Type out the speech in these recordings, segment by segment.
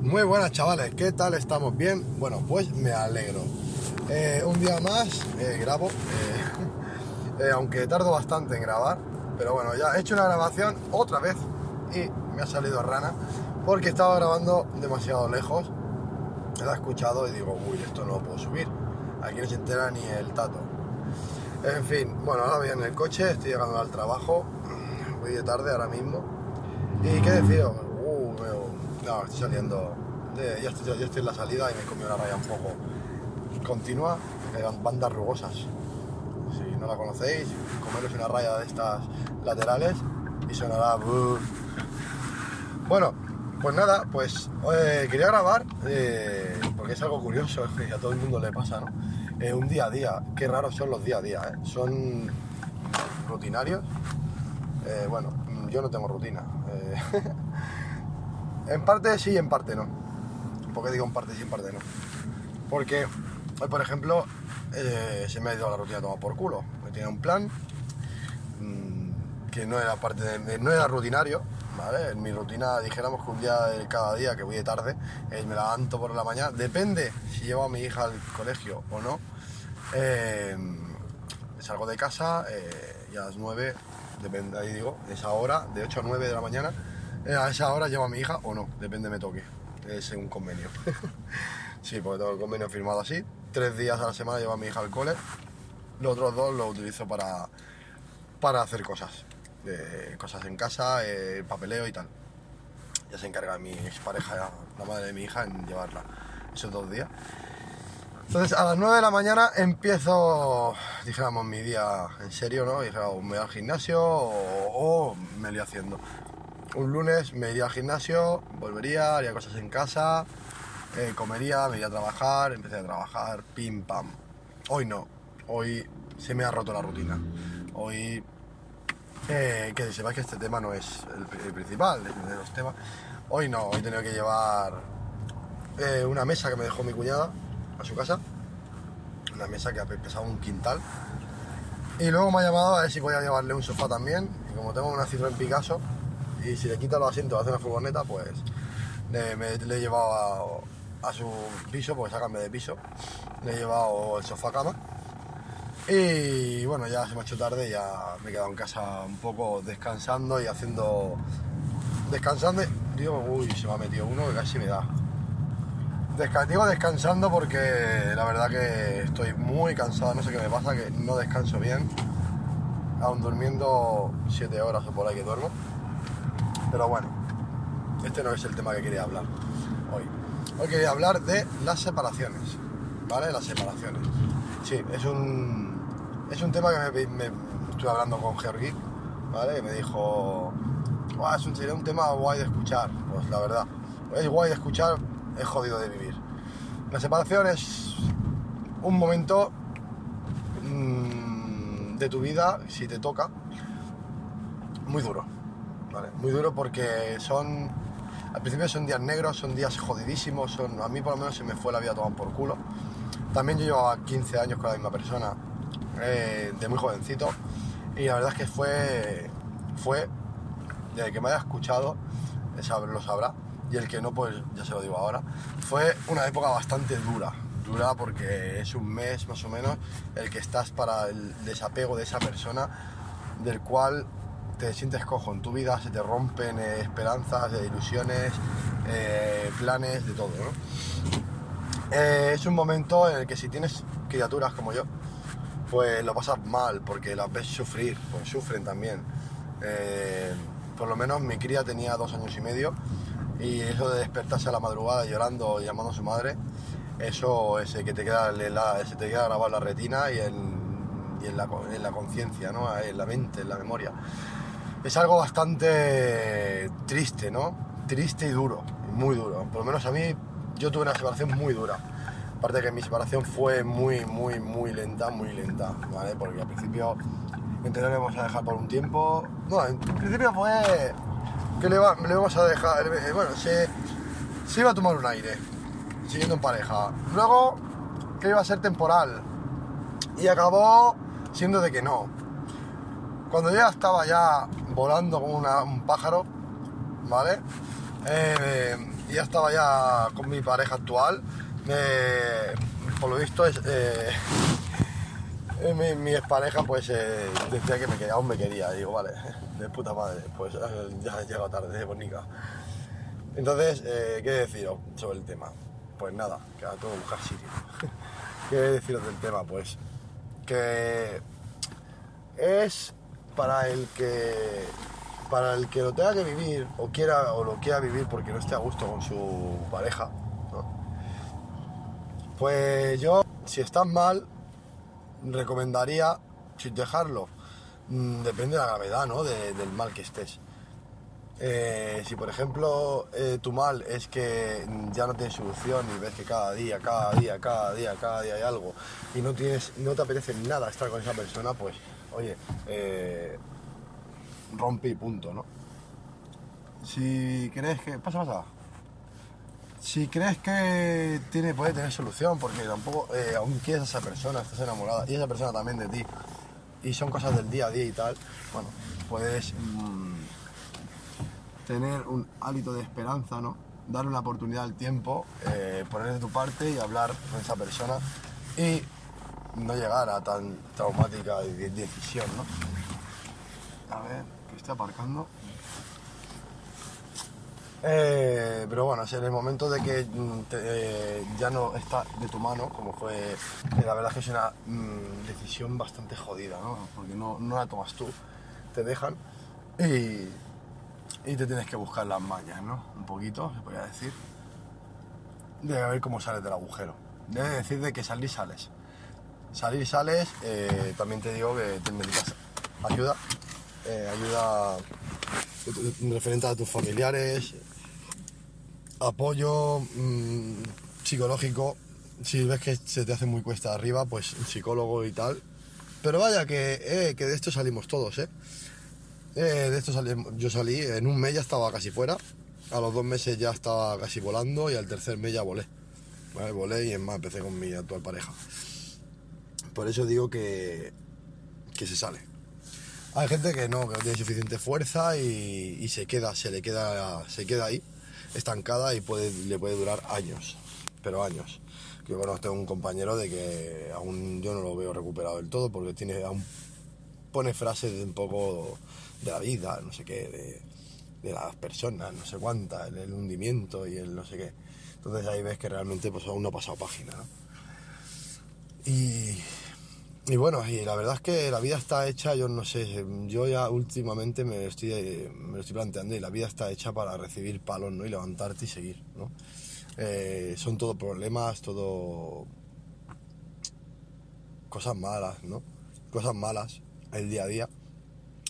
Muy buenas chavales, ¿qué tal? ¿Estamos bien? Bueno, pues me alegro. Eh, un día más eh, grabo, eh, aunque tardo bastante en grabar, pero bueno, ya he hecho una grabación otra vez y me ha salido rana porque estaba grabando demasiado lejos. La he escuchado y digo, uy, esto no lo puedo subir. Aquí no se entera ni el tato. En fin, bueno, ahora voy en el coche, estoy llegando al trabajo, voy de tarde ahora mismo. ¿Y qué decido? Me- no, estoy saliendo, de- ya, estoy, en la salida y me comí una raya un poco continua, eran bandas rugosas. Si no la conocéis, comeros una raya de estas laterales y sonará... Bueno, pues nada, pues eh, quería grabar, eh, porque es algo curioso, es que a todo el mundo le pasa, ¿no? Eh, un día a día, qué raros son los día a día. Son rutinarios. Bueno, yo no tengo rutina. en parte sí, en parte no. ¿Por qué digo en parte sí, en parte no? Porque hoy, por ejemplo, eh, se me ha ido la rutina tomar por culo. Me tenía un plan mm, que no era parte no era rutinario, ¿vale? En mi rutina, dijéramos que un día de cada día que voy de tarde, eh, me levanto por la mañana, depende si llevo a mi hija al colegio o no. eh, salgo de casa eh, y a las 9, depende, ahí digo, esa hora, de 8 a 9 de la mañana, a esa hora llevo a mi hija o no, depende me toque, es un convenio. sí, porque tengo el convenio firmado así, tres días a la semana llevo a mi hija al cole, los otros dos los utilizo para, para hacer cosas, eh, cosas en casa, eh, papeleo y tal. Ya se encarga mi expareja, la madre de mi hija, en llevarla esos dos días. Entonces a las 9 de la mañana empiezo, dijéramos, mi día en serio, ¿no? Dijéramos, me voy al gimnasio o, o me lío haciendo. Un lunes me iría al gimnasio, volvería, haría cosas en casa, eh, comería, me iría a trabajar, empecé a trabajar, pim pam. Hoy no, hoy se me ha roto la rutina. Hoy, eh, que sepáis que este tema no es el, principal de los temas. Hoy no, hoy he tenido que llevar eh, una mesa que me dejó mi cuñada a su casa. Una mesa que pesaba un quintal. Y luego me ha llamado a ver si podía llevarle un sofá también. Y como tengo una Citroën Picasso, y si le quita los asientos hace una furgoneta, pues le, me- he llevado a, su piso, porque cambio de piso. Le he llevado el sofá cama. Y bueno, ya se me ha hecho tarde, ya me he quedado en casa un poco descansando y haciendo. Descansando. Digo, uy, se me ha metido uno que casi me da. Desca- descansando porque la verdad que estoy muy cansado, no sé qué me pasa, que no descanso bien, aún durmiendo 7 horas o por ahí que duermo. Pero bueno, este no es el tema que quería hablar hoy. Hoy quería hablar de las separaciones, ¿vale? Las separaciones. Sí, es un, es un tema que me, me- estuve hablando con Georgi, ¿vale? Que me dijo, "Buah, es un, sería un tema guay de escuchar. Pues la verdad, es guay de escuchar, es jodido de vivir. La separación es un momento mm, de tu vida, si te toca, muy duro. ¿Vale? Muy duro porque son. Al principio son días negros, son días jodidísimos, son, a mí por lo menos se me fue la vida tomar por culo. También yo llevaba 15 años con la misma persona, eh, de muy jovencito, y la verdad es que fue. fue. de que me haya escuchado, lo sabrá, y el que no, pues ya se lo digo ahora, fue una época bastante dura. Dura porque es un mes más o menos el que estás para el desapego de esa persona del cual te sientes cojo en tu vida, se te rompen eh, esperanzas, eh, ilusiones, eh, planes, de todo. Eh, es un momento en el que si tienes criaturas como yo, pues lo pasas mal porque las ves sufrir, pues sufren también. Por lo menos mi cría tenía dos años y medio y eso de despertarse a la madrugada llorando y llamando a su madre, eso es que te queda, la- se te queda grabado en la retina y en, y en la, en la conciencia, ¿no? en la mente, en la memoria. Es algo bastante triste, ¿no? Triste y duro, muy duro. Por lo menos a mí, yo tuve una separación muy dura. Aparte que mi separación fue muy, muy, muy lenta, muy lenta, ¿vale? Porque al principio intentaremos a dejar por un tiempo. No, en principio fue que le, va, le vamos a dejar. eh, Bueno, se, se iba a tomar un aire, siguiendo en pareja. Luego, que iba a ser temporal. Y acabó siendo de que no. Cuando ya estaba ya volando como un pájaro, ¿vale? Eh, ya estaba ya con mi pareja actual. por lo visto es. eh, mi, mi expareja pues eh, decía que me quería, aún me quería. Digo, vale, de puta madre, pues eh, ya he llegado tarde, bonica. Entonces, ¿qué deciros sobre el tema? Pues nada, que ahora tengo que buscar sitio. ¿Qué deciros del tema? Pues que es para el que para el que lo tenga que vivir o quiera o lo quiera vivir porque no esté a gusto con su pareja pues yo si estás mal recomendaría dejarlo Mm, depende de la gravedad ¿no? de- del mal que estés Eh, si por ejemplo eh, tu mal es que ya no tienes solución y ves que cada día, cada día, cada día, cada día hay algo y no tienes, no te apetece nada estar con esa persona, pues oye, eh, rompe y punto, ¿no? Si crees que. Pasa, pasa. Si crees que tiene, puede tener solución, porque tampoco eh, aún quieres a esa persona, estás enamorada, y esa persona también de ti, y son cosas del día a día y tal, bueno, puedes mm, tener un hálito de esperanza, ¿no? Darle una oportunidad al tiempo, eh, poner de tu parte y hablar con esa persona y no llegar a tan traumática de- decisión, ¿no? A ver, que estoy aparcando. Eh, pero bueno, en el momento de que mm, eh, ya no está de tu mano, como fue, eh, la verdad es que es una mm, decisión bastante jodida, ¿no? Porque no, no la tomas tú, te dejan y, y te tienes que buscar las mañas, ¿no? Un poquito, se podría decir, de ver cómo sales del agujero. Debe decir de que salir sales. Salir sales, eh, también te digo que te necesitas ayuda, eh, ayuda referente a tus familiares, apoyo mm, psicológico. Si ves que se te hace muy cuesta arriba, pues psicólogo y tal. Pero vaya, que, eh, que de esto salimos todos, ¿eh? De esto salí, yo salí, en un mes ya estaba casi fuera, a los dos meses ya estaba casi volando y al tercer mes ya volé. Volé y es más, empecé con mi actual pareja. Por eso digo que, que se sale. Hay gente que no, que tiene suficiente fuerza y, se queda, se le queda, se queda ahí, estancada y puede, le puede durar años, pero años. Yo conozco a un compañero de que aún yo no lo veo recuperado del todo porque tiene pone frases de un poco de la vida, no sé qué, de, de las personas, no sé cuántas, el, el hundimiento y el no sé qué. Entonces ahí ves que realmente pues aún no ha pasado página. Y, y bueno, y la verdad es que la vida está hecha, yo no sé, yo ya últimamente me estoy, me lo estoy planteando y la vida está hecha para recibir palos, ¿no? Y levantarte y seguir, ¿no? Eh, son todo problemas, todo cosas malas, ¿no? Cosas malas, el día a día.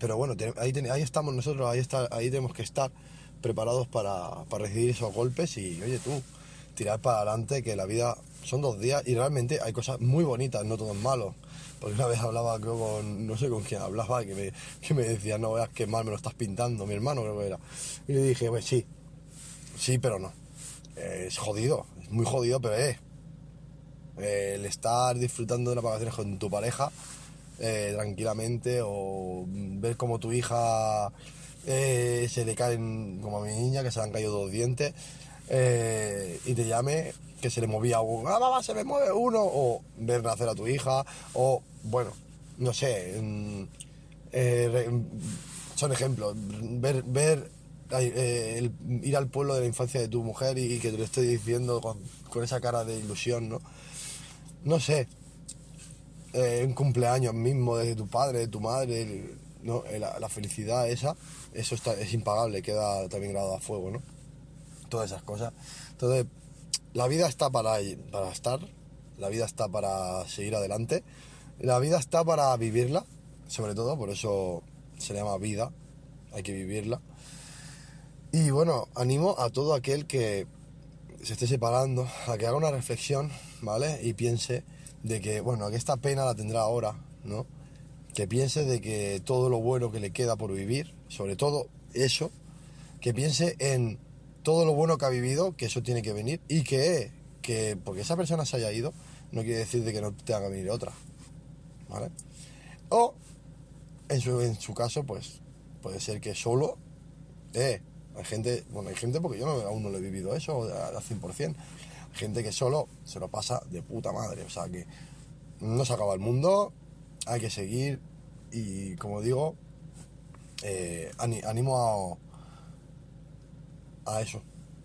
Pero bueno, ahí, ahí estamos nosotros, ahí, está, ahí tenemos que estar preparados para, para recibir esos golpes y, oye, tú, tirar para adelante, que la vida son dos días y realmente hay cosas muy bonitas, no todo es malo. Porque una vez hablaba creo con, no sé con quién hablaba, que me, que me decía, no veas qué mal me lo estás pintando, mi hermano creo que era. Y le dije, pues sí, sí, pero no. Es jodido, es muy jodido, pero. Eh, el estar disfrutando de unas vacaciones con tu pareja eh, tranquilamente o ver como tu hija eh, se le caen, como a mi niña, que se le han caído dos dientes, eh, y te llame que se le movía un, ah, se me mueve uno, o ver nacer a tu hija, o bueno, no sé, mm, eh, mm, son ejemplos, ver, ver eh, ir al pueblo de la infancia de tu mujer y, que te lo esté diciendo con, esa cara de ilusión, ¿no? No sé, un cumpleaños mismo de tu padre, de tu madre, ¿no? La, la felicidad esa, eso está, es impagable, queda también grabado a fuego, ¿no? Todas esas cosas. Entonces, la vida está para, para estar, la vida está para seguir adelante, la vida está para vivirla, sobre todo, por eso se llama vida, hay que vivirla. Y bueno, animo a todo aquel que se esté separando a que haga una reflexión, ¿vale? Y piense de que, bueno, que esta pena la tendrá ahora, ¿no? Que piense de que todo lo bueno que le queda por vivir, sobre todo eso, que piense en todo lo bueno que ha vivido, que eso tiene que venir, y que, que porque esa persona se haya ido, no quiere decir de que no tenga que venir otra, ¿vale? O, en su, en su caso, pues, puede ser que solo, eh, hay gente, bueno, hay gente porque yo aún no lo he vivido eso al 100%. Hay gente que solo se lo pasa de puta madre. O sea que no se acaba el mundo, hay que seguir y como digo, eh, animo a, a eso,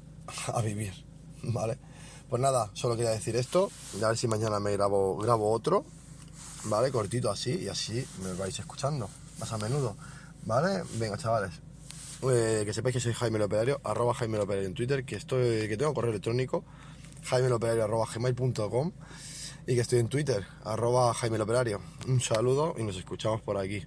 a vivir, ¿vale? Pues nada, solo quería decir esto, a ver si mañana me grabo, grabo otro, ¿vale? Cortito así, y así me vais escuchando más a menudo, ¿vale? Venga, chavales, eh, que sepáis que soy Jaime Loperario, arroba Jaime Loperario en Twitter, que estoy, que tengo correo electrónico, jaime arroba gmail.com y que estoy en Twitter, arroba Jaime Loperario. Un saludo y nos escuchamos por aquí.